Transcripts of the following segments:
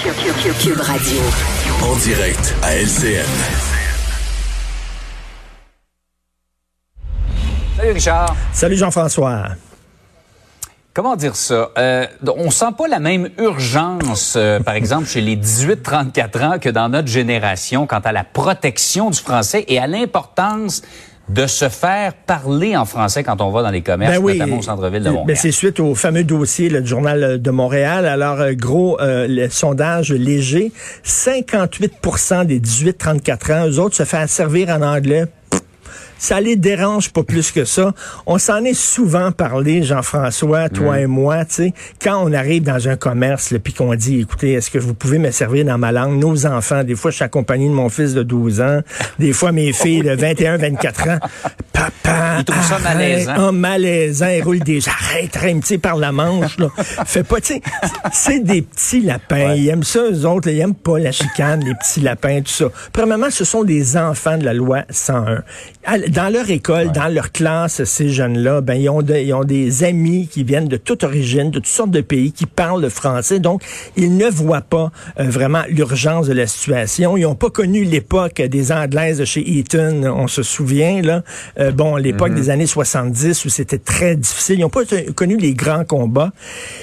Cube Radio. En direct à LCN. Salut Richard. Salut Jean-François. Comment dire ça? Euh, on sent pas la même urgence, euh, par exemple, chez les 18-34 ans que dans notre génération quant à la protection du français et à l'importance de se faire parler en français quand on va dans les commerces, Ben oui. notamment au centre-ville de Ben, Montréal. c'est suite au fameux dossier du journal de Montréal. Alors, euh, gros, euh, le sondage léger, 58% des 18-34 ans, eux autres se font servir en anglais. Ça les dérange pas plus que ça. On s'en est souvent parlé, Jean-François, toi et moi, tu sais, quand on arrive dans un commerce, puis qu'on dit, écoutez, est-ce que vous pouvez me servir dans ma langue? Nos enfants, des fois, je suis accompagné de mon fils de 12 ans, des fois, mes filles de 21, 24 ans. Papa, Ils trouvent ça arrête. malaisant. Ah, malaisant, il roule des arrête, arrête, tu sais, par la manche, là. Fais pas, tu sais, c'est des petits lapins. Ils aiment ça, eux autres, là, ils aiment pas la chicane, les petits lapins, tout ça. Premièrement, ce sont des enfants de la loi 101. Dans leur école, dans leur classe, ces jeunes-là, ben, ils ont, de- ils ont des amis qui viennent de toute origine, de toutes sortes de pays, qui parlent le français. Donc, ils ne voient pas euh, vraiment l'urgence de la situation. Ils n'ont pas connu l'époque des Anglaises de chez Eton, on se souvient, là. Euh, bon, l'époque des années 70 où c'était très difficile. Ils n'ont pas connu les grands combats.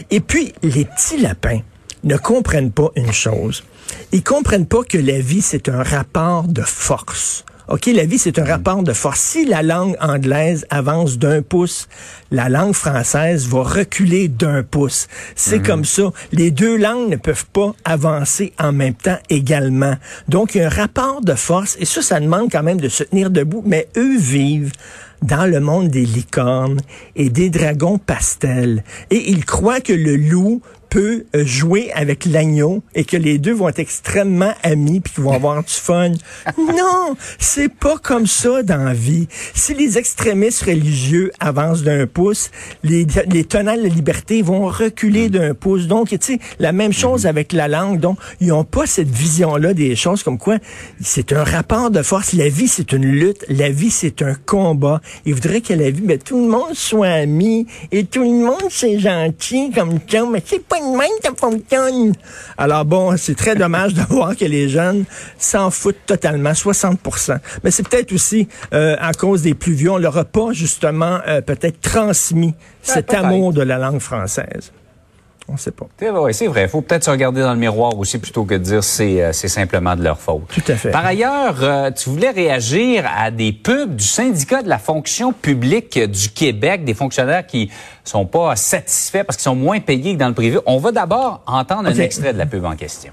Et puis, les petits lapins ne comprennent pas une chose. Ils comprennent pas que la vie, c'est un rapport de force. OK, la vie, c'est un rapport de force. Si la langue anglaise avance d'un pouce, la langue française va reculer d'un pouce. C'est comme ça. Les deux langues ne peuvent pas avancer en même temps également. Donc, il y a un rapport de force, et ça, ça demande quand même de se tenir debout, mais eux vivent dans le monde des licornes et des dragons pastels. Et ils croient que le loup peut euh, jouer avec l'agneau et que les deux vont être extrêmement amis puis qu'ils vont avoir du fun. Non, c'est pas comme ça dans la vie. Si les extrémistes religieux avancent d'un pouce, les, les tenants de la liberté vont reculer d'un pouce. Donc, tu sais, la même chose avec la langue. Donc, ils n'ont pas cette vision-là des choses comme quoi c'est un rapport de force. La vie, c'est une lutte. La vie, c'est un combat. Ils voudraient que la vie, ben, tout le monde soit ami et tout le monde c'est gentil comme ça, mais c'est pas de même que ça fonctionne. Alors bon, c'est très dommage de voir que les jeunes s'en foutent totalement, 60% Mais c'est peut-être aussi euh, à cause des plus vieux, on leur a pas justement euh, peut-être transmis cet peut-être. amour de la langue française. On sait pas. C'est vrai, c'est vrai. Il faut peut-être se regarder dans le miroir aussi plutôt que de dire c'est euh, c'est simplement de leur faute. Tout à fait. Par ailleurs, euh, tu voulais réagir à des pubs du syndicat de la fonction publique du Québec, des fonctionnaires qui sont pas satisfaits parce qu'ils sont moins payés que dans le privé. On va d'abord entendre un extrait de la pub en question.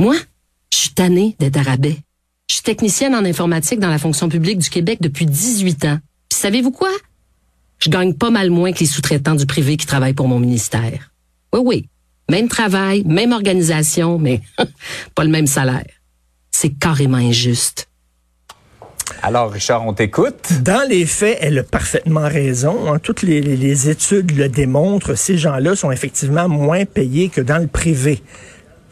Moi, je suis tannée d'être arabais. Je suis technicienne en informatique dans la fonction publique du Québec depuis 18 ans. Puis savez-vous quoi? Je gagne pas mal moins que les sous-traitants du privé qui travaillent pour mon ministère. Oui, oui. Même travail, même organisation, mais pas le même salaire. C'est carrément injuste. Alors, Richard, on t'écoute. Dans les faits, elle a parfaitement raison. hein. Toutes les, les- les études le démontrent. Ces gens-là sont effectivement moins payés que dans le privé.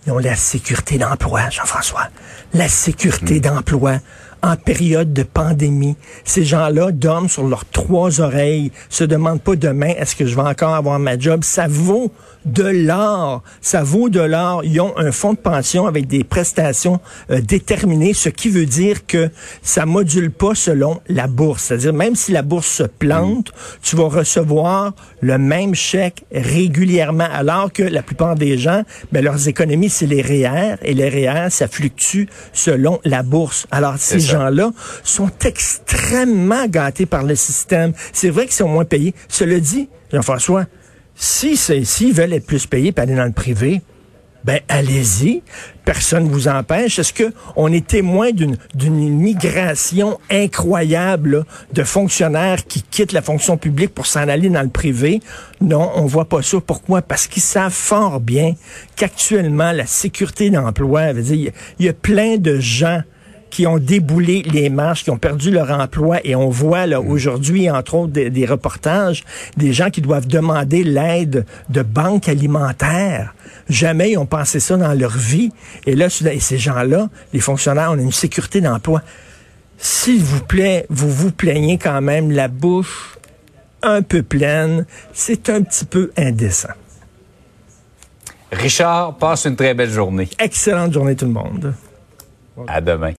Ils ont la sécurité d'emploi, Jean-François. La sécurité d'emploi en période de pandémie. Ces gens-là dorment sur leurs trois oreilles, se demandent pas demain est-ce que je vais encore avoir ma job? Ça vaut de l'or. Ça vaut de l'or. Ils ont un fonds de pension avec des prestations euh, déterminées, ce qui veut dire que ça module pas selon la bourse. C'est-à-dire, même si la bourse se plante, tu vas recevoir le même chèque régulièrement, alors que la plupart des gens, ben, leurs économies, c'est les REER, et les REER, ça fluctue selon la bourse. Alors, ces. Gens-là sont extrêmement gâtés par le système. C'est vrai qu'ils sont moins payés. Cela dit, Jean-François, si s'ils veulent être plus payés pour aller dans le privé, ben allez-y, personne vous empêche. Est-ce que on est témoin d'une migration incroyable là, de fonctionnaires qui quittent la fonction publique pour s'en aller dans le privé? Non, on voit pas ça. Pourquoi? Parce qu'ils savent fort bien qu'actuellement la sécurité d'emploi, il y a plein de gens qui ont déboulé les marches, qui ont perdu leur emploi. Et on voit là aujourd'hui, entre autres, des, des reportages, des gens qui doivent demander l'aide de banques alimentaires. Jamais ils ont pensé ça dans leur vie. Et là, et ces gens-là, les fonctionnaires, on a une sécurité d'emploi. S'il vous plaît, vous vous plaignez quand même la bouche un peu pleine. C'est un petit peu indécent. Richard, passe une très belle journée. Excellente journée tout le monde. À demain.